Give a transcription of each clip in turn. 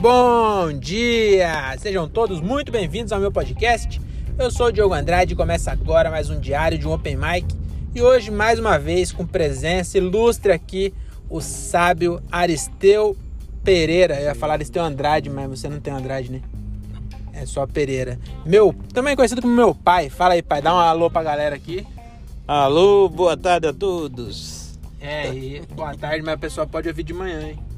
Bom dia! Sejam todos muito bem-vindos ao meu podcast. Eu sou o Diogo Andrade e começa agora mais um diário de um Open Mic. E hoje, mais uma vez, com presença ilustre aqui, o sábio Aristeu Pereira. Eu ia falar Aristeu Andrade, mas você não tem Andrade, né? É só Pereira. Meu, também conhecido como meu pai. Fala aí, pai. Dá um alô pra galera aqui. Alô, boa tarde a todos. É, e boa tarde, mas a pessoa pode ouvir de manhã, hein?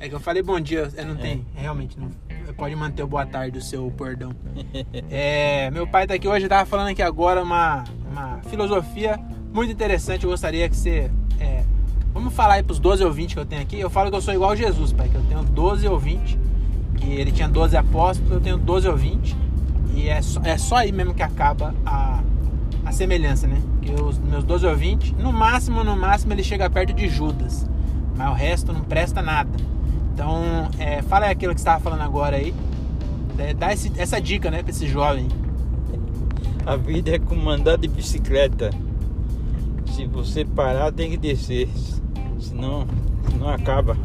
É que eu falei bom dia, eu não tem, realmente não. Pode manter o boa tarde o seu bordão. É, meu pai tá aqui hoje, tava falando aqui agora uma, uma filosofia muito interessante. Eu gostaria que você. é, vamos falar aí pros 12 ouvintes que eu tenho aqui. Eu falo que eu sou igual a Jesus, pai, que eu tenho 12 ouvintes. Que ele tinha 12 apóstolos, eu tenho 12 ouvintes. E é só, é só aí mesmo que acaba a, a semelhança, né? Que os meus 12 ouvintes, no máximo, no máximo, ele chega perto de Judas. Mas o resto não presta nada. Então, é, fala aí aquilo que você estava falando agora aí. É, dá esse- essa dica, né, pra esse jovem. A vida é como andar de bicicleta. Se você parar, tem que descer. Senão, não acaba.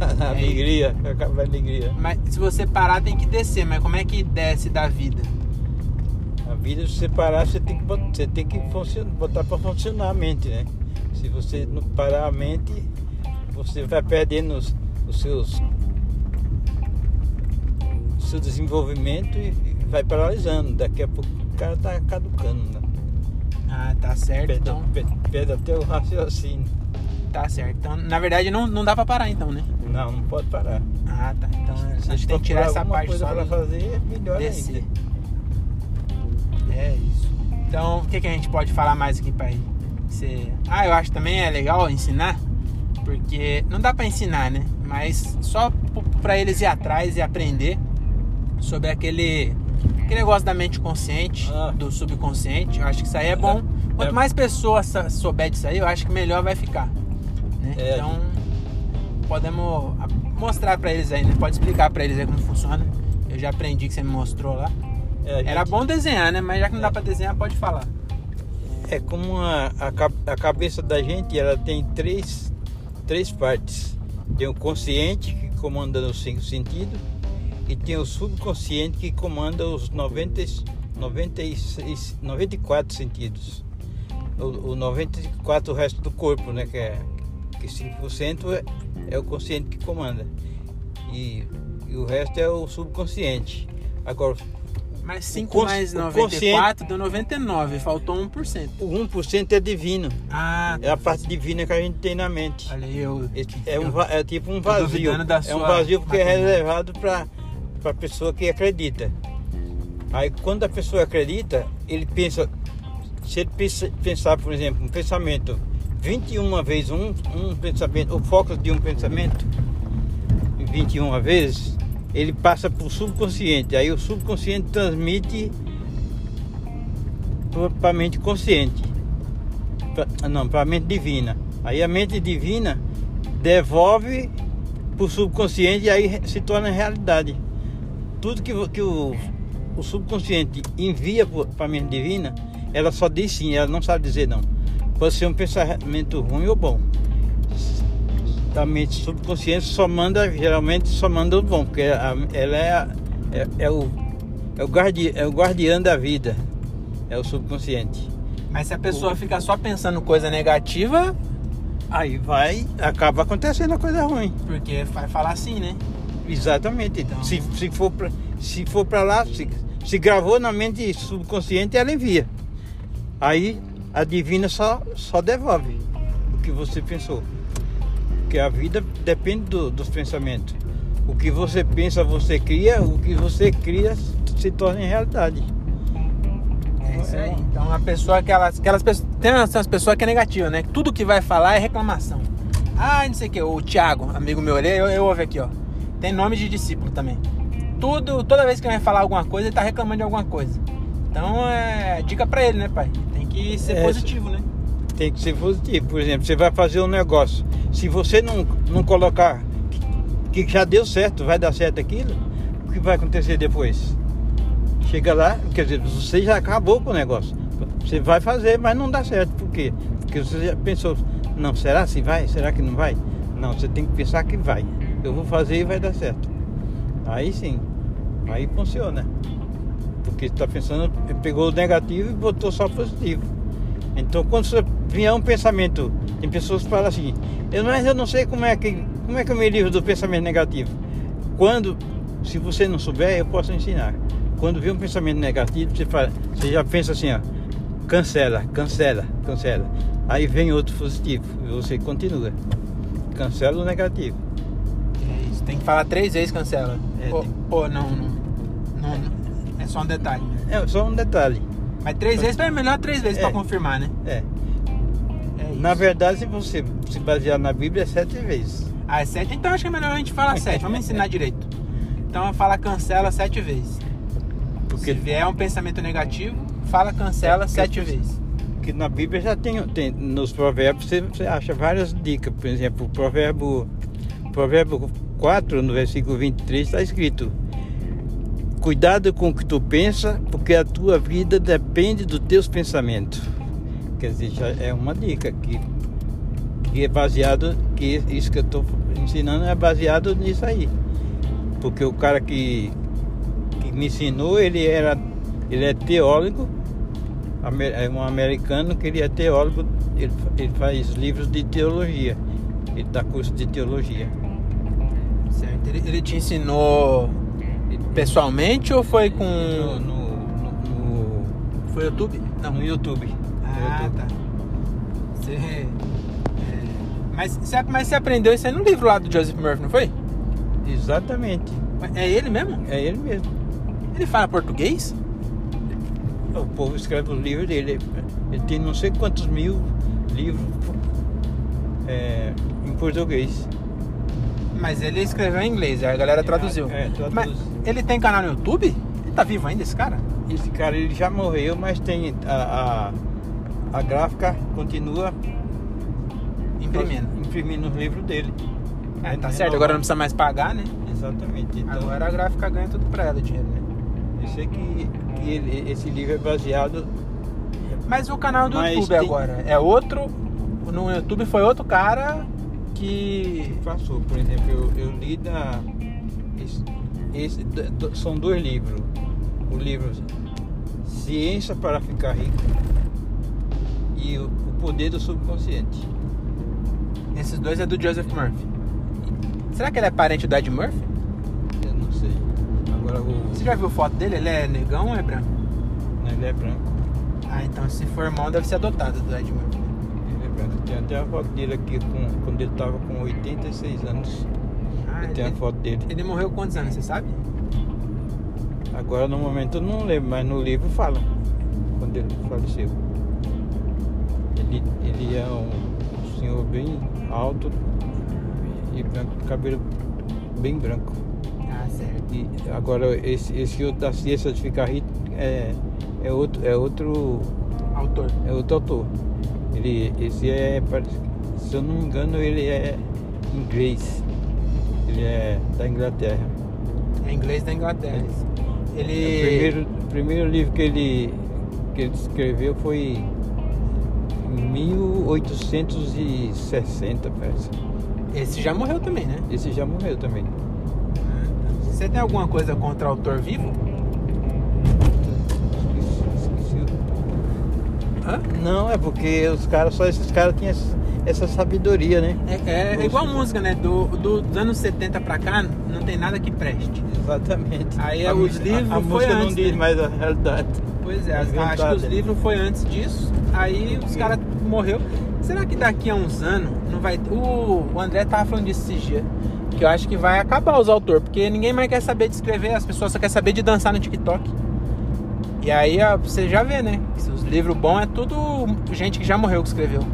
A alegria, acaba a alegria. Mas se você parar, tem que descer. Mas como é que desce da vida? A vida, se você parar, você tem que, você tem que botar para funcionar a mente, né? Se você não parar a mente, você vai perdendo os, os seus o seu desenvolvimento e e vai paralisando. Daqui a pouco o cara tá caducando, né? Ah, tá certo. Perde, Então, perde- perde até o raciocínio. tá certo. Então, na verdade, não, não dá pra parar, então, né? Não, não pode parar. Ah, tá. Então, Se a gente tem que tirar essa parte coisa só para fazer, melhor descer. ainda. É isso. Então, o que, que a gente pode falar mais aqui pra ele? Você... Ah, eu acho também é legal ensinar, porque não dá pra ensinar, né? Mas só p- pra eles ir atrás e aprender sobre aquele, aquele negócio da mente consciente, Ah. do subconsciente. Eu acho que isso aí é bom. Quanto É. mais pessoas souber disso aí, eu acho que melhor vai ficar. né? É, Então, podemos mostrar pra eles aí, né? Pode explicar pra eles aí como funciona. Eu já aprendi que você me mostrou lá. É, a Era gente- bom desenhar, né? Mas já que não dá pra desenhar, pode falar. É como a, a, a cabeça da gente, ela tem três, três partes. Tem o consciente, que comanda os cinco sentidos, e tem o subconsciente, que comanda os 90, e- 96, 94 sentidos. O, o 94 o resto do corpo, né? Que, é, que 5% é, é o consciente que comanda. E, e o resto é o subconsciente. Agora, Mas 5 cons- mais o 94 deu 99, faltou 1%. o 1% é divino. Ah, É a parte divina que a gente tem na mente. olha eu. É, um, é tipo um vazio. É um vazio porque é matemática. reservado para a pessoa que acredita. Aí quando a pessoa acredita, ele pensa. Se ele pensa- pensar, por exemplo, um pensamento 21 vezes um, um pensamento, o foco de um pensamento 21 vezes, ele passa para o subconsciente. Aí o subconsciente transmite para a mente consciente. Pra- não, para a mente divina. Aí a mente divina devolve para o subconsciente e aí se torna realidade. Tudo que, que o, o subconsciente envia para a mente divina, ela só diz sim, ela não sabe dizer não. Pode ser um pensamento ruim ou bom. A mente subconsciente só manda, geralmente só manda o bom, porque a- ela é, a- é, é o, é, o guardi, é o guardiã da vida, é o subconsciente. Mas se a pessoa fica só pensando coisa negativa, Aí vai, acaba acontecendo a coisa ruim. porque vai falar assim, né? Exatamente. Então- Se, se for pra, se for para lá, se, se gravou na mente subconsciente, ela envia. Aí a divina só, só devolve o que você pensou. Porque a vida depende do- dos pensamentos. O que você pensa, você cria, o que você cria se torna em realidade. É isso aí. Então a pessoa, aquelas, aquelas pessoas. Tem essas pessoas que é negativa, né? Tudo que vai falar é reclamação. Ah, não sei o que. O Thiago, amigo meu, ele, eu, eu ouvi aqui, ó. Tem nome de discípulo também. Tudo, toda vez que ele vai falar alguma coisa, ele tá reclamando de alguma coisa. Então é dica pra ele, né, pai? Tem que ser É, positivo, né? Tem que ser positivo. Por exemplo, você vai fazer um negócio. Se você não, não colocar que, que já deu certo, vai dar certo aquilo, o que vai acontecer depois? Chega lá, quer dizer, você já acabou com o negócio. Você vai fazer, mas não dá certo. Por quê? Porque você já pensou, não, será se vai? Será que não vai? Não, você tem que pensar que vai. Eu vou fazer e vai dar certo. Aí sim. Aí funciona. Porque está pensando, pegou o negativo e botou só positivo. Então quando você vier um pensamento, tem pessoas que falam assim, eu, mas eu não sei como é que como é que eu me livro do pensamento negativo. Quando, se você não souber, eu posso ensinar. Quando vê um pensamento negativo, você, fala, você já pensa assim, ó, cancela, cancela, cancela. Aí vem outro positivo e você continua. Cancela o negativo. É isso. Tem que falar três vezes cancela. É, ou, tem- ou não, não, não. É só um detalhe. É só um detalhe. Mas três vezes é melhor três vezes É. pra confirmar, né? É. É. Na verdade, se você se basear na Bíblia, é sete vezes. Ah, é sete? Então acho que é melhor a gente falar sete. Vamos ensinar direito. Então fala cancela sete vezes. Porque, Se vier um pensamento negativo, fala cancela É, sete vezes. porque na Bíblia já tem, tem nos provérbios, você, você acha várias dicas. Por exemplo, o provérbio, provérbio 4, no versículo 23, está escrito: Cuidado com o que tu pensa, porque a tua vida depende dos teus pensamentos. Quer dizer, já é uma dica que, que é baseado, que isso que eu estou ensinando é baseado nisso aí. Porque o cara que, que me ensinou, ele era ele é teólogo, é um americano que ele é teólogo, ele, ele faz livros de teologia, ele dá curso de teologia. Certo. Ele, ele te ensinou pessoalmente ou foi com. No, no, no, Foi YouTube? no, no YouTube. Ah, tá. Você. é, Mas, você, mas você aprendeu isso aí no livro lá do Joseph Murphy, não foi? Exatamente, É ele mesmo? é ele mesmo. Ele fala português? O povo escreve os livros dele. Ele tem não sei quantos mil livros é, em português. Mas ele escreveu em inglês, aí a galera traduziu. É, traduz. Mas ele tem canal no YouTube? Ele tá vivo ainda, esse cara? Esse cara ele já morreu, mas tem a, a, a gráfica continua Imprimindo. imprimindo os livros dele. É, tá certo, agora não precisa mais pagar, né? Exatamente. Então, Agora a gráfica ganha tudo pra ela, o dinheiro, né? eu sei que, que ele- esse livro é baseado. Mas o canal do Mas YouTube tem- agora é outro. No YouTube foi outro cara que. Passou, por exemplo, eu, eu li da. Esse, esse- são dois livros. O livro Ciência para Ficar Rico e o, o Poder do Subconsciente. Esses dois é do Joseph Murphy. Será que ele é parente do Ed Murphy? Eu não sei. Agora o. Você já viu foto dele? Ele é negão ou é branco? Não, ele é branco. Ah, então se for irmão deve ser adotado do Ed Murphy. Ele é branco. Tem até a foto dele aqui com, quando ele estava com 86 anos. Ah, Tem a foto dele. ele morreu quantos anos, você sabe? Agora no momento eu não lembro, mas no livro fala quando ele faleceu. Ele, ele é um senhor bem alto e branco, cabelo bem branco. Ah, certo. E agora esse, esse outro da ciência de ficar rico é, é outro é outro Autor. é outro autor. Ele esse é se eu não me engano ele é inglês. Ele é da Inglaterra. É inglês da Inglaterra. Ele. O primeiro, o primeiro livro que ele, que ele escreveu foi 1860, parece. Esse já morreu também, né? Esse já morreu também. Você tem alguma coisa contra autor vivo? O- Hã? Não, é porque os caras, só esses caras tinham essa, sabedoria, né? É, é Nossa. igual música, né? Do, do- dos anos 70 pra cá, não tem nada que preste. Exatamente. Aí a, os mu- livros a, a música não antes, diz né? mais a realidade. Pois é, acho que os livros foi antes disso. Aí os caras morreu. Será que daqui a uns anos não vai. O, o André tava falando disso esses dias. Que eu acho que vai acabar os autores, porque ninguém mais quer saber de escrever, as pessoas só querem saber de dançar no TikTok. E aí ó, você já vê, né? Os livros bons é tudo gente que já morreu que escreveu.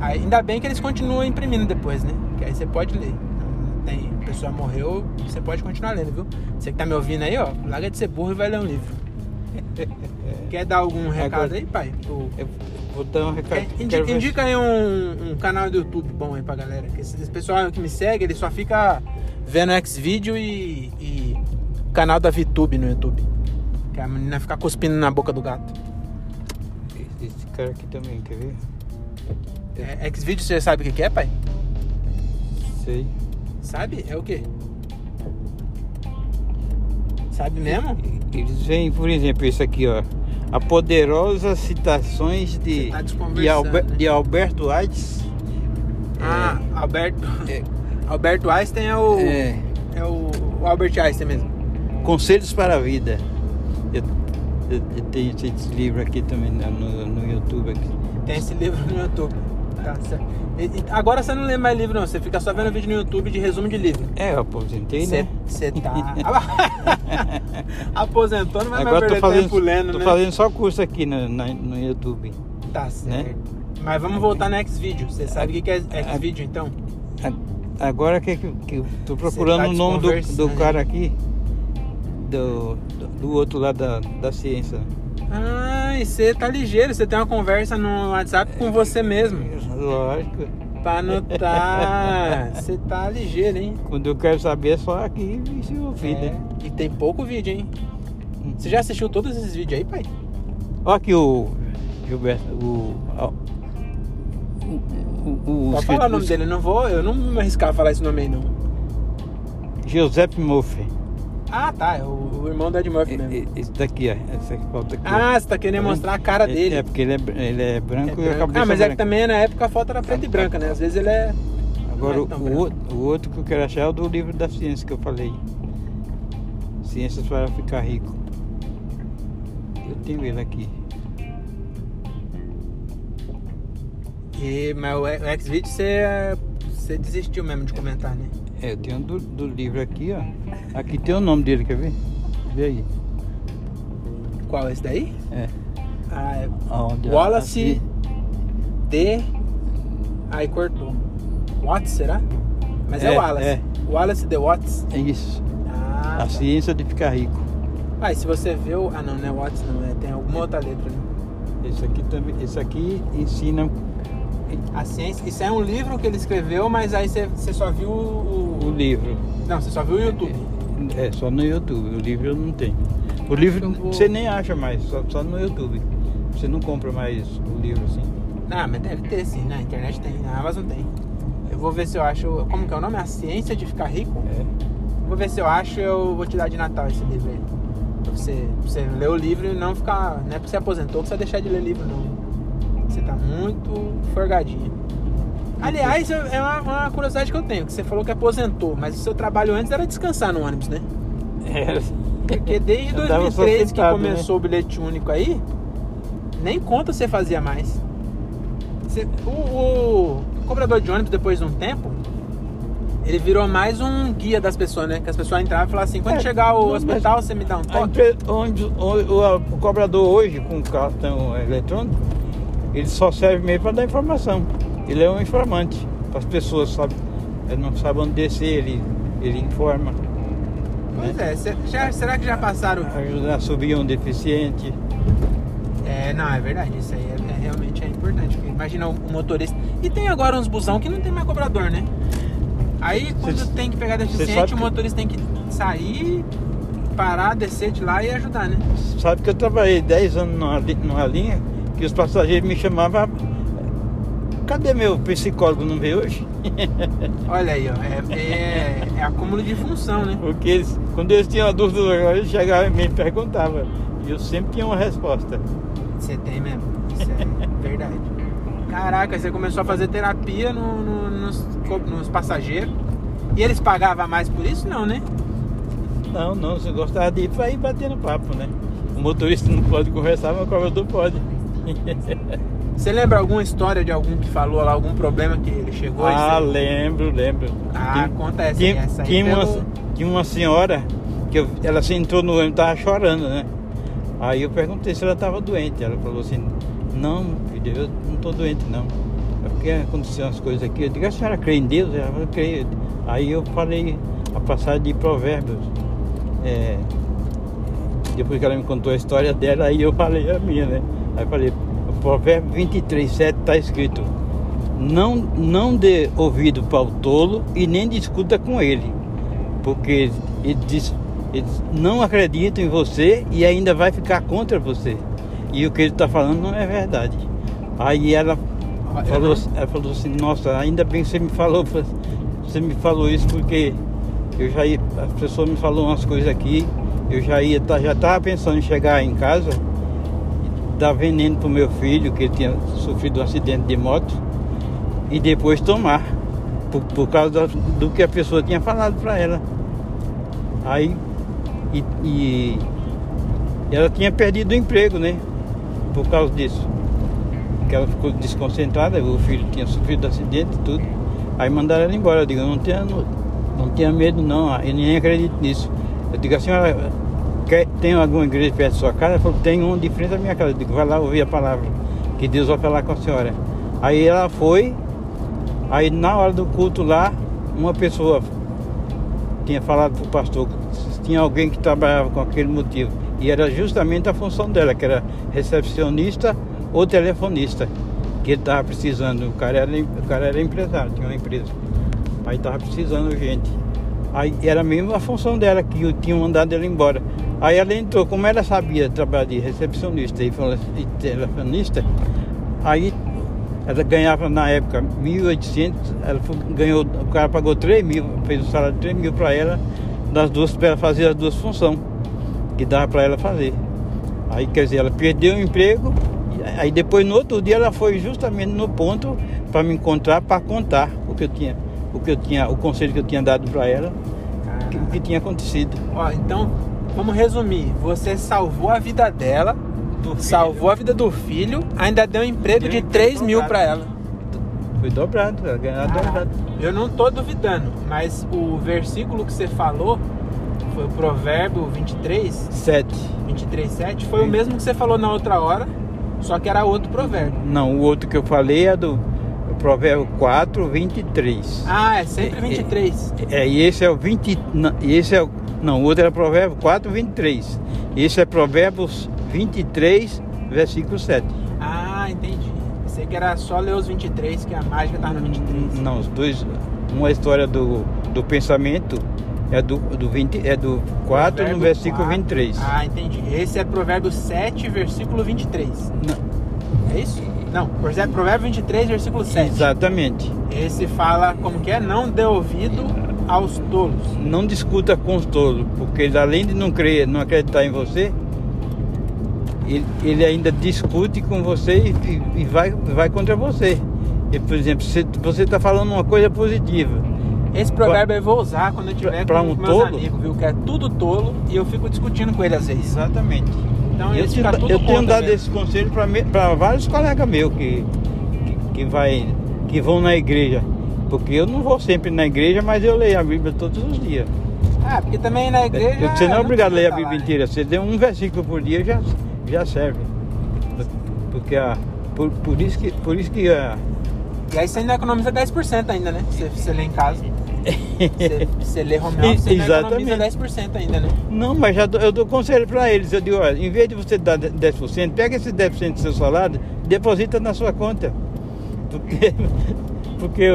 Aí, ainda bem que eles continuam imprimindo depois, né? Que aí você pode ler. Tem, a pessoa morreu, você pode continuar lendo, viu? Você que tá me ouvindo aí, ó, larga de ser burro e vai ler um livro. Quer dar algum recado Agora- aí, pai? Pro- vou dar um recado. É, indica, indica aí um, um canal do YouTube bom aí pra galera. Que esse, esse pessoal que me segue, ele só fica vendo Xvideo e, e canal da VTube no YouTube. Que a menina fica cuspindo na boca do gato. Esse, esse cara aqui também, quer ver? É, Xvideo você sabe o que que é, pai? Sei. Sabe? É o quê? Sabe mesmo? Eles vêm, por exemplo, esse aqui, ó. A poderosa citações de, tá de, Alber- né? de Alberto Einstein. Ah, Alberto. É. Alberto Einstein é o. É, É o, o Albert Einstein mesmo. Conselhos para a Vida. Eu, eu- eu tenho esse livro aqui também no- no YouTube. Aqui. Tem esse livro no YouTube. Tá certo. E- e agora você não lê mais livro, não. Você fica só vendo vídeo no YouTube de resumo de livro. É, eu aposentei, né? Você tá. Aposentou, não vai Agora tô perder fazendo, tempo lendo, tô né? fazendo só curso aqui no, na- no YouTube. Tá certo. né? Mas vamos voltar no Xvideo. Você sabe o que que é Xvideo, então? A- Agora que, que, que eu tô procurando tá o nome do, do desconversando. cara aqui, do, do, do outro lado da, da ciência. Ah, e você tá ligeiro. Você tem uma conversa no WhatsApp com você mesmo. Lógico. Pra anotar. Você tá ligeiro, hein? Quando eu quero saber é só aqui e se ouvir, É, né? E tem pouco vídeo, hein? Você já assistiu todos esses vídeos aí, pai? Olha aqui o Gilberto, o. o, o, o, Pode falar o nome dele, eu não vou, eu não me arriscar a falar esse nome aí não. Giuseppe Murphy. Ah, tá, é o, o irmão do Ed Murphy mesmo. Esse daqui, ó. Essa foto aqui. Ah, você tá querendo mostrar a cara É- dele. É, porque ele é, ele é branco É e branco. ah, mas é que também na época a foto era preta e branca, né? Às vezes ele é. Agora, o, é o outro, o outro que eu quero achar é o do livro da ciência que eu falei. Ciências para ficar rico. Eu tenho ele aqui. E, mas o, o Xvideo você, você desistiu mesmo de comentar, né? É, eu tenho do, do livro aqui, ó. Aqui tem o nome dele, quer ver? Vê aí. Qual, esse daí? É. Ah, é Wallace aqui. D. Aí cortou. Watts, será? Mas é, É, Wallace. é. Wallace D. Watts. É isso. Ah, A tá. ciência de ficar rico. Ah, e se você vê o. Ah, não, não é Watts, não. É, tem alguma outra letra, né? Esse aqui também. Esse aqui ensina A ciência. Isso é um livro que ele escreveu, mas aí você, você só viu o. o livro. Não, você só viu o YouTube. É só no YouTube. O livro eu não tenho. O livro vou- você nem acha mais, só, só no YouTube. Você não compra mais o livro assim. Ah, mas deve ter sim, na internet tem, na Amazon tem. Eu vou ver se eu acho. Como que é o nome? A Ciência de Ficar Rico? É. Vou ver se eu acho eu vou te dar de Natal esse livro aí. Pra você, pra você ler o livro e não ficar. Não é porque você aposentou que você vai deixar de ler livro, não. Você tá muito forgadinho. Aliás, é uma, uma curiosidade que eu tenho, que você falou que aposentou, mas o seu trabalho antes era descansar no ônibus, né? É. Porque desde Eu tava só 2013 que sentado, né? começou o bilhete único aí, nem conta você fazia mais. Você- o, o cobrador de ônibus, depois de um tempo, ele virou mais um guia das pessoas, né? Que as pessoas entravam e falavam assim, quando É, chegar ao não, hospital, você me dá um toque? empre- onde, onde o, o cobrador hoje, com o cartão eletrônico, ele só serve mesmo para dar informação. Ele é um informante as pessoas, sabe? Ele não sabe onde descer, ele, ele informa. Pois né? é, cê- já- será que já passaram? Ajuda a subir um deficiente. É, não, é verdade, isso aí é, é- realmente é importante. Imagina o, o motorista. E tem agora uns busão que não tem mais cobrador, né? Aí quando Cê- tem que pegar deficiente, o que- motorista tem que sair, parar, descer de lá e ajudar, né? Sabe que eu trabalhei 10 anos numa, numa linha que os passageiros me chamavam. Cadê meu psicólogo? Não veio hoje? Olha aí, ó. É, é, é acúmulo de função, né? Porque eles, quando eles tinham dúvida, eles chegavam e me perguntavam. E eu sempre tinha uma resposta. Você tem mesmo. Isso é verdade. Caraca, você começou a fazer terapia no- no- nos, nos passageiros. E eles pagavam mais por isso? Não, né? Não, não, você gostava de ir pra ir batendo papo, né? O motorista não pode conversar, mas o cobrador pode. Você lembra alguma história de algum que falou lá, algum problema que ele chegou? ah, você- lembro, lembro. Ah, conta essa essa aí tinha uma, pelo- tinha uma senhora que eu- ela sentou no ônibus, tava chorando, né? Aí eu perguntei se ela estava doente. Ela falou assim, não, filho, eu não estou doente não. É porque aconteceram umas coisas aqui. Eu digo, a senhora crê em Deus? Ela falou, creio. Aí eu falei a passagem de provérbios. É, depois que ela me contou a história dela, aí eu falei a minha, né? Aí eu falei, provérbio 23, 7 está escrito, não, não dê ouvido para o tolo e nem discuta com ele, porque ele diz, eles não acreditam em você e ainda vai ficar contra você. E o que ele está falando não é verdade. Aí ela Olha, falou, né? ela falou assim, nossa, ainda bem que você me falou, você me falou isso porque eu já ia- a pessoa me falou umas coisas aqui, eu já ia, tá, já estava pensando em chegar em casa, dar veneno pro meu filho, que ele tinha sofrido um acidente de moto, e depois tomar, por, por causa do, que a pessoa tinha falado para ela. Aí, e, e ela tinha perdido o emprego, né? Por causa disso. Que ela ficou desconcentrada, o filho tinha sofrido acidente e tudo. Aí mandaram ela embora. Eu digo, não tenha, não, não tenha medo não, eu nem acredito nisso. Eu digo, a senhora quer, tem alguma igreja perto da sua casa? Ela falou, tem um de frente à minha casa. Eu digo, vai lá ouvir a palavra, que Deus vai falar com a senhora. Aí ela foi, aí na hora do culto lá, uma pessoa tinha falado para o pastor que tinha alguém que trabalhava com aquele motivo. E era justamente a função dela, que era recepcionista ou telefonista, que ele estava precisando. O cara, era, o cara era empresário, tinha uma empresa. Aí estava precisando gente. Aí era mesmo a função dela, que eu tinha mandado ela embora. Aí ela entrou, como ela sabia trabalhar de recepcionista e telefonista, aí ela ganhava na época 1.800, ela foi, ganhou, o cara pagou 3 mil, fez o salário de 3 mil para ela, das duas, para ela fazer as duas funções que dava para ela fazer. Aí quer dizer, ela perdeu o emprego, aí depois no outro dia ela foi justamente no ponto para me encontrar para contar o que eu tinha o que eu tinha, o conselho que eu tinha dado para ela, o que tinha acontecido. Ó, então, vamos resumir. Você salvou a vida dela, salvou a vida do filho, ainda deu um emprego deu de 3 mil para ela. Foi dobrado, ela ganhou dobrado. Eu não tô duvidando, mas o versículo que você falou foi o provérbio 23? 7. 23, 7. Foi Sim. o mesmo que você falou na outra hora, só que era outro provérbio. Não, o outro que eu falei é do Provérbio 4, 23. Ah, é sempre 23. É, é, e esse é o 20. Não, esse é o, não, o outro era Provérbio 4, 23. Esse é Provérbios 23, versículo 7. Ah, entendi. Pensei que era só ler os 23, que a mágica estava no 23. Não, os dois. Uma história do, do pensamento é do, do, 20, é do 4 Provérbio no versículo 4. 23. Ah, entendi. Esse é Provérbio 7, versículo 23. Não. É isso? Não, Provérbio 23, versículo 7. Exatamente. Esse fala como que é? Não dê ouvido aos tolos. Não discuta com os tolos, porque ele, além de não crer, não acreditar em você, ele, ele ainda discute com você e, e, vai, vai contra você. E, por exemplo, se você está falando uma coisa positiva. Esse provérbio pra, eu vou usar quando eu tiver pra, com um meus tolo? amigos, viu? Que é tudo tolo e eu fico discutindo com ele às vezes. Exatamente. Então eu, eu tenho dado mesmo. esse conselho para vários colegas meus que, que, que, vai, que vão na igreja. Porque eu não vou sempre na igreja, mas eu leio a Bíblia todos os dias. Ah, porque também na igreja. Você não é obrigado a ler a Bíblia lá, inteira, né? você lê um versículo por dia já, já serve. Porque a, por, por isso que. Por isso que a, e aí você ainda economiza 10% ainda, né? Você, você lê em casa. Você, você lê home office, você Exatamente. economiza 10% ainda, né? Não, mas já dou, eu dou conselho para eles. Eu digo, olha, em vez de você dar 10%, pega esse 10% do seu salário deposita na sua conta. Porque, porque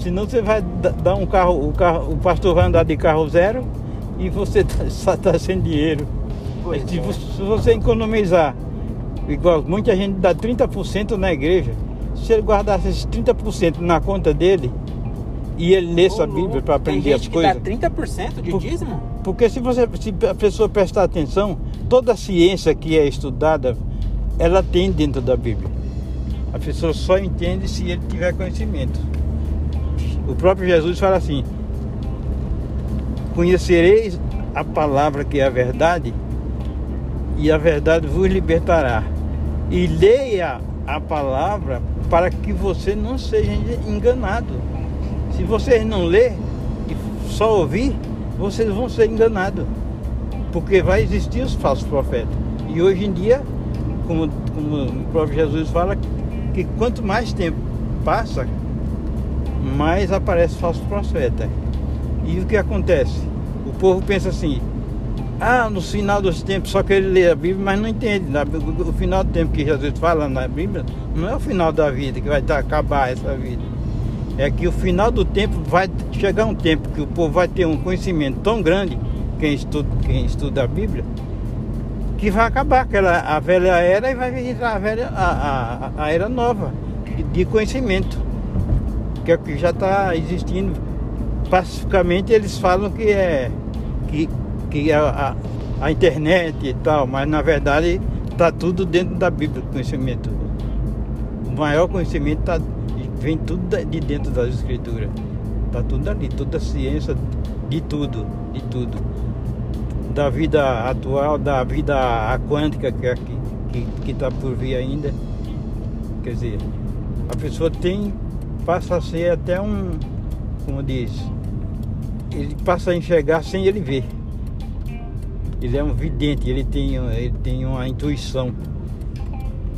senão você vai dar um carro, o carro, o pastor vai andar de carro zero e você tá, está sem dinheiro. Pois se, é. você economizar, igual muita gente dá 30% na igreja, se ele guardasse esses 30% na conta dele, e ele lê sua Bíblia para aprender as coisas. Que dá 30% de Por, dízimo? Porque se você se a pessoa prestar atenção, toda a ciência que é estudada, ela tem dentro da Bíblia. A pessoa só entende se ele tiver conhecimento. O próprio Jesus fala assim: Conhecereis a palavra que é a verdade, e a verdade vos libertará. E leia a palavra para que você não seja enganado. Se vocês não ler e só ouvir, vocês vão ser enganados. Porque vai existir os falsos profetas. E hoje em dia, como, como o próprio Jesus fala, que quanto mais tempo passa, mais aparece falso profeta. E o que acontece? O povo pensa assim, ah, no final dos tempos, só que ele lê a Bíblia, mas não entende. O final do tempo que Jesus fala na Bíblia não é o final da vida, que vai acabar essa vida é que o final do tempo vai chegar um tempo que o povo vai ter um conhecimento tão grande, quem estuda, quem estuda a Bíblia, que vai acabar aquela a velha era e vai entrar a velha a, a, a era nova de conhecimento, que é o que já está existindo pacificamente eles falam que é que, que a, a, a internet e tal, mas na verdade está tudo dentro da Bíblia, conhecimento. O maior conhecimento tá, vem tudo de dentro das escrituras. Está tudo ali, toda a ciência de tudo, de tudo. Da vida atual, da vida quântica que está que, que tá por vir ainda. Quer dizer, a pessoa tem, passa a ser até um, como diz, ele passa a enxergar sem ele ver. Ele é um vidente, ele tem, ele tem uma intuição.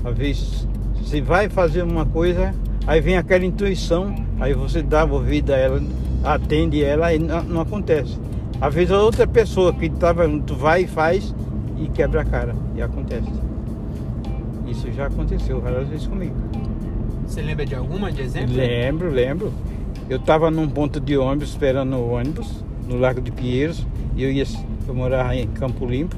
Às vezes você vai fazer uma coisa, aí vem aquela intuição, aí você dá ouvido a ela, atende ela e não, não acontece. Às vezes a outra pessoa que estava junto vai e faz e quebra a cara. E acontece. Isso já aconteceu várias vezes comigo. Você lembra de alguma de exemplo? Lembro, lembro. Eu estava num ponto de ônibus esperando o ônibus no Lago de Pinheiros e eu ia eu morava em Campo Limpo.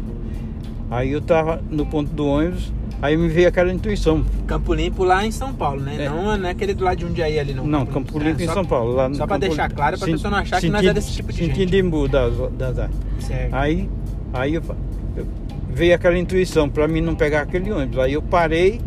Aí eu estava no ponto do ônibus, aí me veio aquela intuição. Campo Limpo lá em São Paulo, né? É. Não, não é aquele do lado de Jundiaí ali, não. Não, Campo Limpo é, em São Paulo. Lá só para deixar claro, para a pessoa não achar que nós é desse tipo de gente. Sentido Imbu das, das artes. Certo. Aí, aí eu, eu, veio aquela intuição para mim não pegar aquele ônibus. Aí eu parei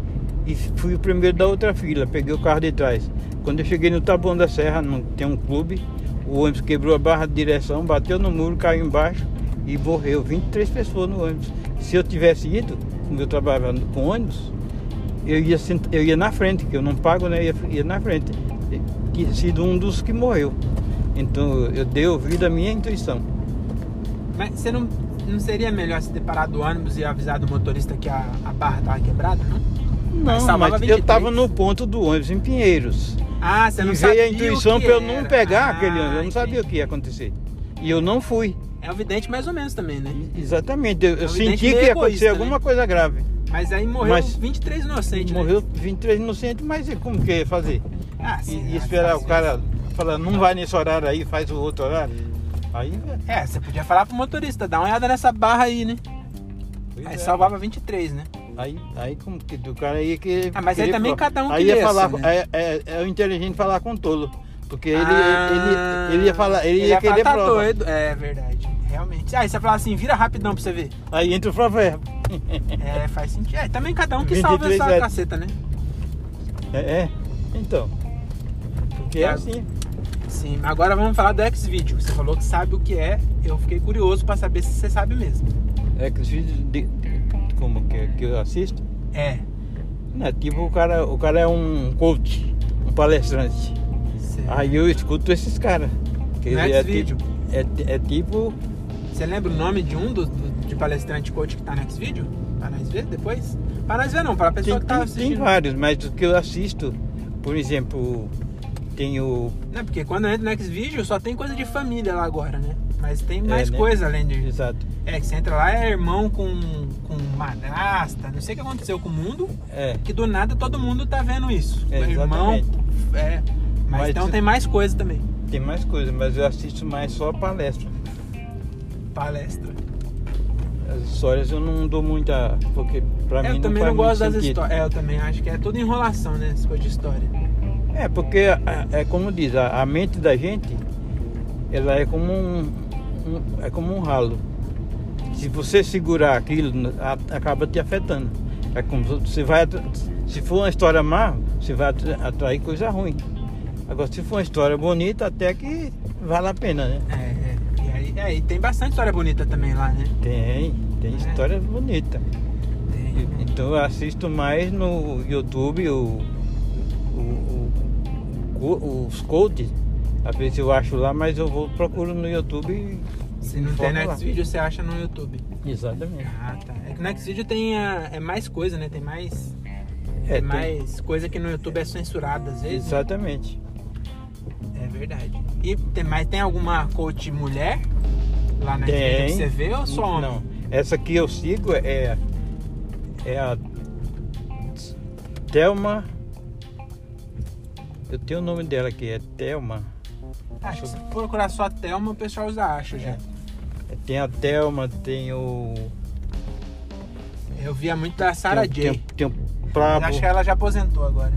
e fui o primeiro da outra fila, peguei o carro de trás. Quando eu cheguei no Taboão da Serra, não tem um clube, o ônibus quebrou a barra de direção, bateu no muro, caiu embaixo e morreu 23 pessoas no ônibus. Se eu tivesse ido, como eu trabalhava com ônibus, eu ia, eu ia na frente, que eu não pago, né? Eu ia, ia na frente. Tinha sido um dos que morreu. Então eu dei ouvido à minha intuição. Mas você não, não seria melhor se ter parado o ônibus e avisado o motorista que a, a barra estava quebrada, não? Não, mas, mas eu estava no ponto do ônibus em Pinheiros. Ah, você não e sabia. veio a intuição para eu não pegar ah, aquele ônibus. Eu não sabia o que ia acontecer. E eu não fui. É o vidente mais ou menos também, né? Exatamente. Eu, é senti que ia acontecer egoísta, alguma né? coisa grave. Mas aí morreu mas 23 inocentes, né? Morreu 23 inocentes, mas como que ia fazer? Ah, sim. E, e esperar o cara falar, não vai nesse horário aí, faz o outro horário. Aí... É, você podia falar pro motorista, dá uma olhada nessa barra aí, né? Pois aí é, salvava 23, né? Aí, aí como que do cara aí que. Ah, mas aí também cada um aí ia falar, né? é, é, é o inteligente falar com o tolo. Porque ele, ah, ele, ele, ia falar, ele, ele ia, ia querer falar, tá prova. doido. É verdade, realmente. Aí você fala assim, vira rapidão pra você ver. Aí entra o provérbio. é, faz sentido. É, também cada um que salva essa é. caceta, né? É, é. Então. Porque é, é assim. Sim, agora vamos falar do X-Video. Você falou que sabe o que é. Eu fiquei curioso pra saber se você sabe mesmo. X-Video como que, que eu assisto? É. Não, tipo o cara, o cara é um coach, um palestrante. Aí eu escuto esses caras. É, vídeo. É, é tipo. Você lembra o nome de um do, do de palestrante coach que tá no X-Video? Pra nós ver depois? Pra nós ver não, pra pessoa tem, que tá assistindo. Tem vários, mas o que eu assisto, por exemplo, tem o. Não, porque quando entra no X-Video só tem coisa de família lá agora, né? Mas tem é, mais é, né? coisa além de. Exato. É, que você entra lá, é irmão com, com madrasta, não sei o que aconteceu com o mundo. É. Que do nada todo mundo tá vendo isso. É, irmão. É. Mas, mas então tem mais coisa também. Tem mais coisa, mas eu assisto mais só palestra. Palestra. As histórias eu não dou muita. Porque pra é, mim eu não também não gosto das histórias. É, eu também acho que é tudo enrolação, né? Essa coisa de história. É, porque é, como diz, a, a mente da gente, ela é como um, um, é como um ralo. Se você segurar aquilo, acaba te afetando. É como você vai. Se for uma história má, você vai atrair coisa ruim. Agora, se for uma história bonita, até que vale a pena, né? É, é. E tem bastante história bonita também lá, né? Tem, tem é. história bonita. Tem. Então eu assisto mais no YouTube o, o, o, os coaches. Às vezes eu acho lá, mas eu vou procuro no YouTube se não tem Nextvideo, você acha no YouTube. Exatamente. Ah, tá. É que no Nextvideo tem a, é mais coisa, né? Tem mais. É, tem mais coisa que no YouTube é censurada às vezes. Né? Exatamente. Né? É verdade. E tem, mas tem alguma coach mulher lá na tem. que você vê ou só homem? Não. Essa que eu sigo é, é a Thelma. Eu tenho o nome dela aqui, é Thelma. Acho que se procurar só a Thelma, o pessoal já acha já. Tem a Thelma, tem o. Eu via muito da Sarah J. Tem, tem o Pablo. Acho que ela já aposentou agora.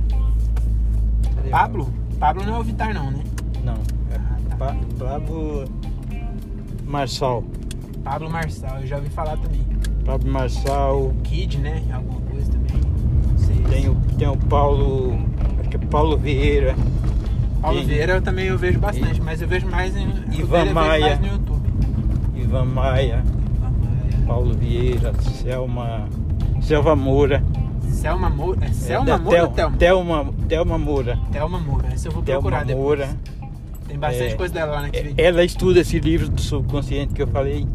Pablo? Pablo não é o Vitar não, né? Pablo Marçal. Pablo Marçal, eu já ouvi falar também. Pablo Marçal, Kid, né? Alguma coisa também. Não sei. tem o, tem o Paulo. Acho que é Paulo Vieira. Paulo e- Vieira eu também eu vejo bastante, mas eu vejo mais em. Ivan Maia. mais no YouTube. Ivan Maia, Ivan Maia. Paulo Vieira, Selma. Selva Moura. Selma Moura. É Selma É, Moura ou Thelma? Thelma, Thelma Moura. Thelma Moura. Essa eu vou Thelma procurar depois. Moura. Tem bastante É, coisa dela lá naquele É, vídeo. Ela estuda esse livro do subconsciente que eu falei.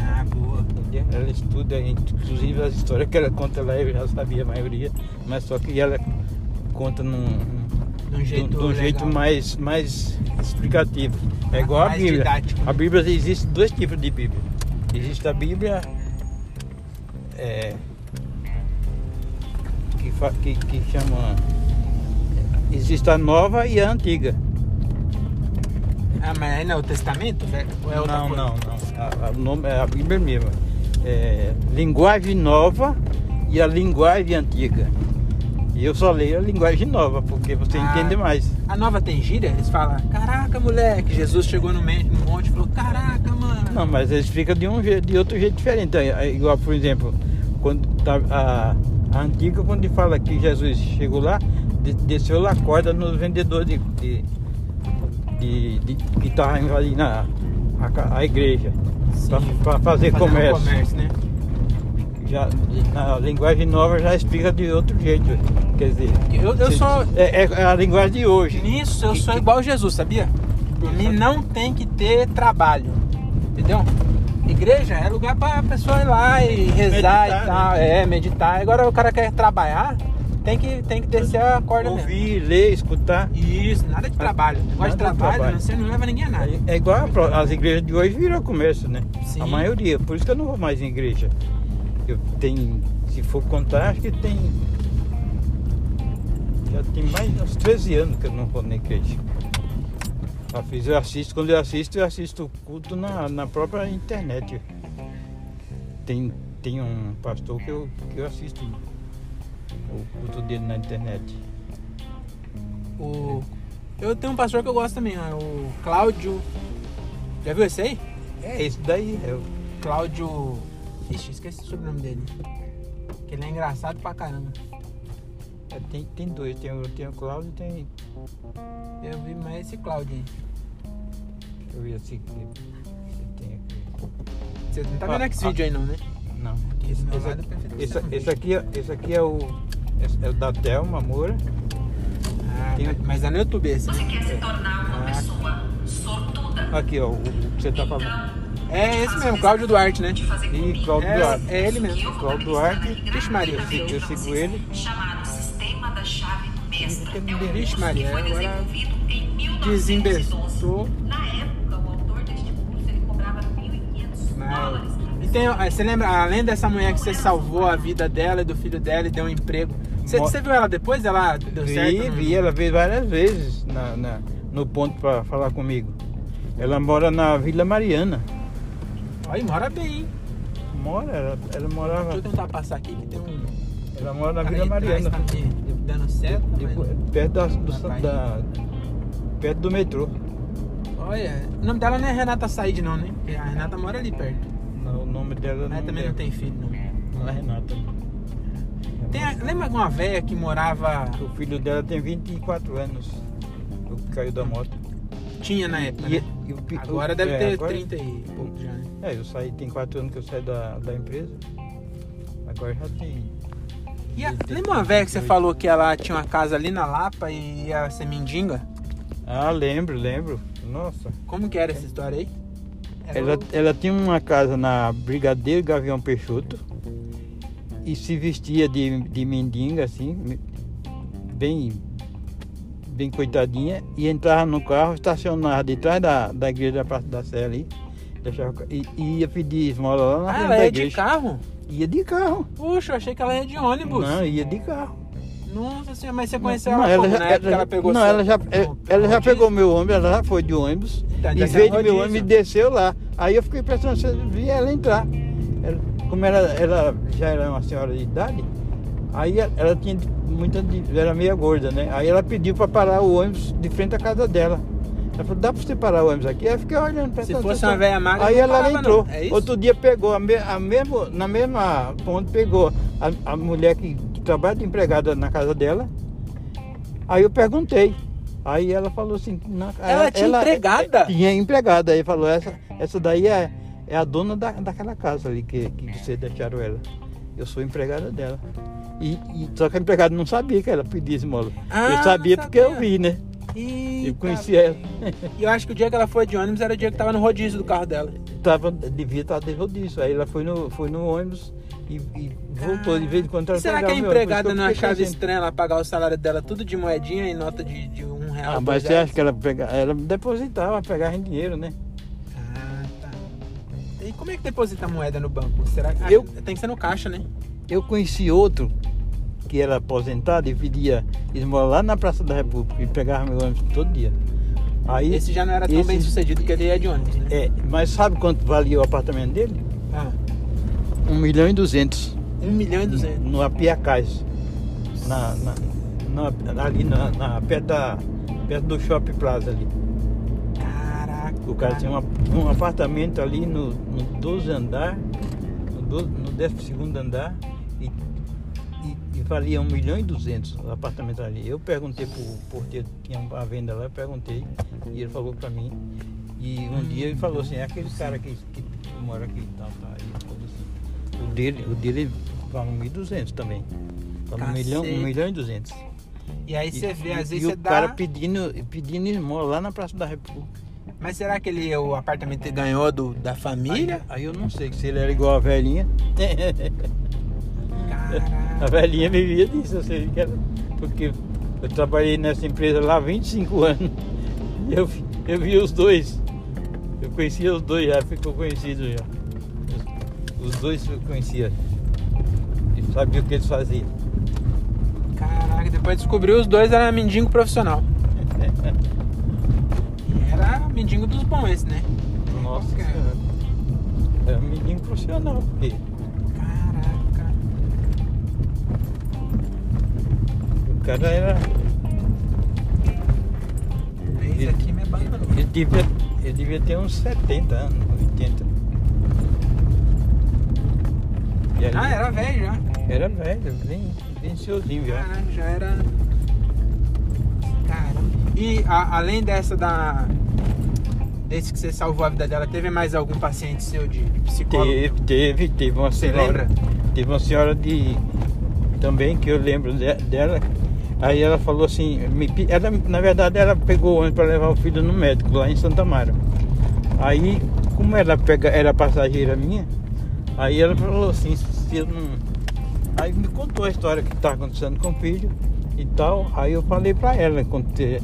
Ah, boa. entendeu? Ela estuda, inclusive as histórias que ela conta lá, eu já sabia a maioria, mas só que ela conta num, De um jeito, de um jeito mais, mais explicativo. É igual a mais Bíblia. didático, né? A Bíblia existe dois tipos de Bíblia. Existe a Bíblia é, que, que, que chama. Existe a nova e a antiga. Ah, mas não é o Testamento, velho? Ou é outra não, coisa? não, não. A, a- o nome é a Bíblia mesmo. É, linguagem nova e a linguagem antiga. E eu só leio a linguagem nova, porque você Ah. entende mais. A nova tem gíria? Eles falam, caraca, moleque. Jesus chegou no, monte e falou, caraca, mano. Não, mas eles ficam de um jeito, de outro jeito diferente. É Igual, por exemplo, quando tá, a, a antiga, quando fala que Jesus chegou lá, de- desceu lá a corda nos vendedores de, de, de- de- que estavam invadindo a, a, a igreja para fazer comércio. comércio, né? Já, na linguagem nova já explica de outro jeito. Quer dizer, Eu, eu se- sou... é, é a linguagem de hoje. Nisso eu sou igual Jesus, sabia? Por mim não tem que ter trabalho. Entendeu? Igreja é lugar pra pessoa ir lá e rezar Meditar, e tal. né? É, meditar. Agora o cara quer trabalhar, tem que, tem que descer a corda mesmo. Ouvir, ler, escutar. Isso, nada de trabalho. Negócio de Nada de trabalho, trabalho. você não leva ninguém a nada. É igual a as igrejas de hoje viram comércio, né? Sim. A maioria. Por isso que eu não vou mais em igreja. Eu tenho, se for contar, acho que tem. Já tem mais de uns 13 anos que eu não vou na igreja. Já fiz, eu assisto, quando eu assisto, eu assisto o culto na, na própria internet. Tem, tem um pastor que eu, que eu assisto o culto dele na internet. O... Eu tenho um pastor que eu gosto também, ó, o Cláudio. Já viu esse aí? É esse daí, é o Cláudio. Ixi, esqueci o sobrenome dele. Que ele é engraçado pra caramba. É, tem, tem dois, tem, o- tem o Cláudio e tem. Eu vi mais esse Cláudio aí. Eu ver assim. que- se tem aqui. Você não tá Ah, vendo esse ah. vídeo aí não, né? Não. Aqui Esse, é perfeito. esse, esse aqui, é- esse aqui é o. é o da Thelma Moura. Ah, tem- mas- é no YouTube esse. Você quer se tornar uma Ah. pessoa sortuda? Aqui, ó, o, o que você tá falando. É esse mesmo, Cláudio Duarte, né? De fazer E. Cláudio É, Duarte. é ele mesmo. Cláudio Duarte. Vixe Maria, Eu sigo, eu sigo ele. Chamado Sistema da Chave Mestra. Vixe É um Vixe Maria, agora desenvolvido em 1912. Desinvestou. Na época, o autor deste curso ele cobrava 1.500 dólares por E tem, ah, você lembra, além dessa mulher que você salvou a vida dela e do filho dela e deu um emprego. Você, você viu ela depois? Ela deu certo? Vi, não? vi, ela veio várias vezes na, na- no ponto para falar comigo. Ela mora na Vila Mariana. Olha, mora bem, hein? Mora, ela, ela morava. Deixa eu tentar passar aqui que tem um. Ela mora na cara Vila aí atrás Mariana. Tá dando certo. mas- Depois- perto, da, do, da- perto do metrô. Olha, o nome dela não é Renata Said, não, né? Porque A Renata mora ali perto. Não, o nome dela Mas não também não tem filho, não. Não é Renata. Tem lembra de uma velha que morava. O filho dela tem 24 anos. O que caiu da moto. Tinha na época, E- né? e o Agora o- deve é, ter agora- 30 e pouco já, né? É, eu saí, tem 4 anos que eu saí da, da empresa. Agora já tem. E a, lembra uma velha que você 38. falou que ela tinha uma casa ali na Lapa e ia ser mendiga? Ah, lembro, lembro. Nossa. Como que era essa história aí? Era Ela, o- ela tinha uma casa na Brigadeiro Gavião Peixoto e se vestia de, de mendiga, assim, bem, bem coitadinha, e entrava no carro, estacionava de trás da, da igreja da Praça da Sé ali, deixava e, e ia pedir esmola lá na Ah, frente ela da é de igreja. carro? Ia de carro. Puxa, eu achei que ela ia de ônibus. Não, ia de carro. Nossa senhora, mas você conheceu Não, ela, ela como? já, na época ela, ela pegou não, seu- ela já, no- ela, ela já pegou meu ônibus, ela já foi de ônibus. Então, e veio de meu ônibus e desceu lá. Aí eu fiquei pensando via ela entrar. Ela- como ela, ela já era uma senhora de idade, aí ela, ela tinha muita. era meia gorda, né? Aí ela pediu para parar o ônibus de frente à casa dela. Ela falou, dá pra você parar o ônibus aqui? Aí eu fiquei olhando pra Se ela, fosse tá, uma velha magra, Aí ela parava, entrou. É? Outro dia pegou, a me, a mesmo, na mesma ponte pegou a, a mulher que, que trabalha de empregada na casa dela. Aí eu perguntei. Aí ela falou assim, na- Ela tinha empregada? Tinha empregada. Aí falou, essa, essa daí é, é a dona da, daquela casa ali que, que vocês deixaram ela. Eu sou empregada dela. E, e- só que a empregada não sabia que ela pedia esmola. Ah, eu sabia porque eu vi, né? Eita, Eu conheci ela. E eu acho que o dia que ela foi de ônibus era o dia que tava no rodízio do carro dela. Tava, devia estar de rodízio. Aí ela foi no, foi no ônibus e, e voltou. De vez em quando ela será que a empregada não achava estranho ela pagar o salário dela tudo de moedinha e nota de, de um real? Ah, mas você acha que ela, pega, ela depositava, pegava em dinheiro, né? E como é que deposita a moeda no banco? Será que. Ah, Eu- Tem que ser no caixa, né? Eu conheci outro que era aposentado e pedia esmola lá na Praça da República e pegava meu ônibus todo dia. Aí, Esse já não era tão esse- bem sucedido que ele ia de ônibus, né? É, mas sabe quanto valia o apartamento dele? Ah, 1 milhão e 200 um milhão e duzentos. no Apiacás. Na, na, na- ali na, na- perto, da, perto do Shopping Plaza ali. O cara tinha uma- um apartamento ali no, no 12 andar, no, 12, no 12 andar, e, e, e valia 1 milhão e 200 o apartamento ali. Eu perguntei pro porteiro que tinha uma venda lá, eu perguntei, e ele falou pra mim. E um dia ele falou assim, é aquele cara que, que mora aqui e tal, tá. Assim, o dele, o dele vale 1.200 também. Vale 1 milhão, Cacete. 1 milhão e 200. E aí você vê, às e, vezes e você o dá. cara pedindo, pedindo esmola lá na Praça da República. Mas será que ele, o apartamento ele ganhou do, da família? Aí, aí eu não sei se ele era igual a velhinha. Caraca. A velhinha vivia disso, eu sei que era. Porque eu trabalhei nessa empresa lá há 25 anos. E eu, eu vi os dois. Eu conhecia os dois, já ficou conhecido já. Os, os dois eu conhecia. E sabia o que eles faziam. Caraca, depois descobriu os dois era mendigo profissional. Mendigo dos bons esse, né? Nossa Qualquer. Senhora. Era um menino profissional, porque Caraca. o cara era. Esse aqui me abandonou. Ele devia, ele devia ter uns 70 anos, 80. E ali- Ah, era velho já. Era velho, bem, bem senhorzinho já. Já era. Caramba. E a- além dessa da. Desse que você salvou a vida dela, teve mais algum paciente seu de, psicólogo? Teve, teve, teve uma Você senhora. lembra? Teve uma senhora de. Também que eu lembro de- dela. Aí ela falou assim, me ela, na verdade ela pegou o ônibus para levar o filho no médico lá em Santa Mara. Aí, como ela pega, era passageira minha, aí ela falou assim, se eu não. Aí me contou a história que estava acontecendo com o filho e tal. Aí eu falei para ela, contei,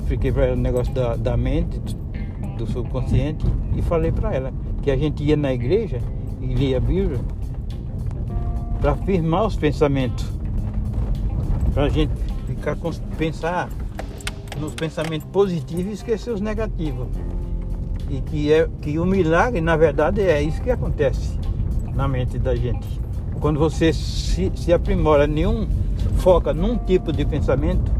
expliquei para ela o negócio da, da mente, do subconsciente, e falei para ela que a gente ia na igreja e lia a Bíblia para firmar os pensamentos. Para a gente ficar com, pensar nos pensamentos positivos e esquecer os negativos. E que, é, que o milagre, na verdade, é isso que acontece na mente da gente. Quando você se, se aprimora, nenhum foca num tipo de pensamento,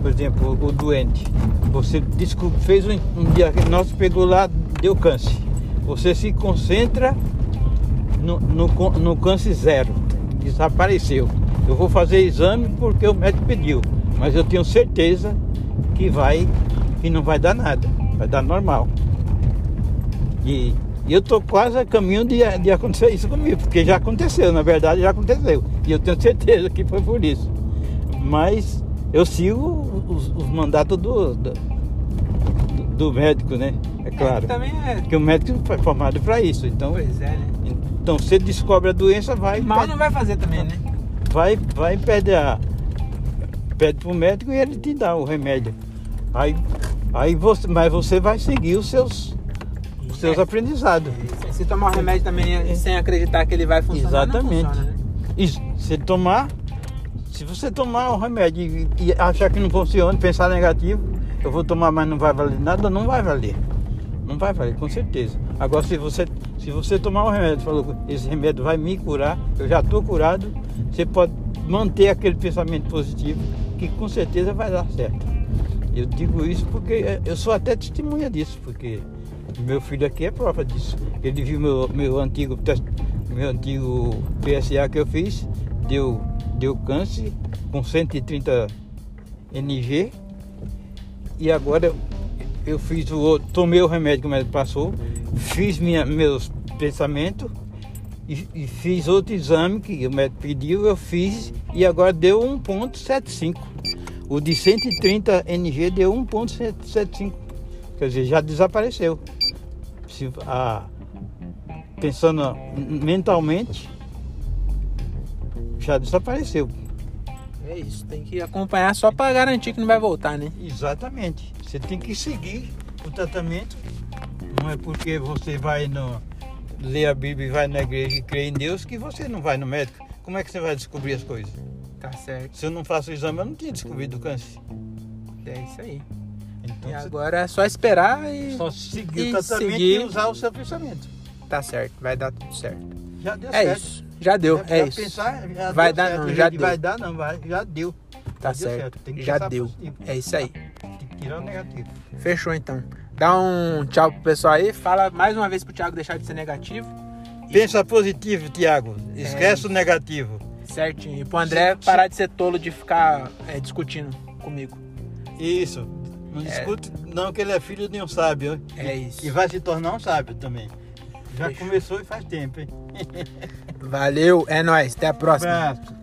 por exemplo, o doente, você descobre, fez um, um diagnóstico, pegou lá, deu câncer. Você se concentra no, no, no câncer zero, desapareceu. Eu vou fazer exame porque o médico pediu, mas eu tenho certeza que vai, que não vai dar nada, vai dar normal. E, eu tô quase a caminho de, de acontecer isso comigo, porque já aconteceu, na verdade já aconteceu. E eu tenho certeza que foi por isso. Mas eu sigo os, os mandatos do, do, do médico, né? É claro. É, também é. Porque o médico foi formado para isso. Então, Pois é, né? então você descobre a doença, vai, Mal não vai fazer também, né? vai, vai pede a pede pro médico e ele te dá o remédio. Aí, aí você, mas você vai seguir os seus, os seus É. aprendizados. Se tomar o remédio também sem acreditar que ele vai funcionar, Exatamente. funciona, né? Isso, se tomar, se você tomar o remédio e, e achar que não funciona, pensar negativo, eu vou tomar, mas não vai valer nada, não vai valer. Não vai valer, com certeza. Agora se você, se você tomar o remédio, falou, esse remédio vai me curar, eu já estou curado, você pode manter aquele pensamento positivo, que com certeza vai dar certo. Eu digo isso porque eu sou até testemunha disso, porque meu filho aqui é prova disso. Ele viu meu, meu antigo meu antigo PSA que eu fiz, deu, deu câncer com 130 NG. E agora eu- fiz o outro, tomei o remédio que o médico passou, fiz minha, meus pensamentos e, e fiz outro exame que o médico pediu, eu fiz e agora deu 1.75. O de 130 NG deu 1.75. Quer dizer, já desapareceu. Se, a, pensando mentalmente, já desapareceu. É isso, tem que acompanhar só pra garantir que não vai voltar, né? Exatamente. Você tem que seguir o tratamento. Não é porque você vai no ler a Bíblia e vai na igreja e crê em Deus que você não vai no médico. Como é que você vai descobrir as coisas? Tá certo. Se eu não faço o exame, eu não tinha descobrido o câncer. É isso aí. Então E agora é só esperar e só seguir e o tratamento seguir. e usar o seu pensamento. tá certo, vai dar tudo certo. Já deu É certo. isso. Já deu, é já isso. Pensar, já Vai dar certo. não, já deu. Vai dar não, vai, já deu. Tá Já deu certo. Já deu. positivo. É isso aí. Tem que tirar o negativo. Fechou então. Dá um tchau pro pessoal aí. Fala mais uma vez pro Thiago deixar de ser negativo. Pensa positivo, Tiago. Esquece isso. o negativo. Certinho. E pro André parar de ser tolo de ficar é, discutindo comigo. Isso. Não discute não que ele é filho de um sábio. É isso. E vai se tornar um sábio também. Já Fechou. começou e faz tempo, hein? Valeu, é nóis. Até a próxima. Abraço.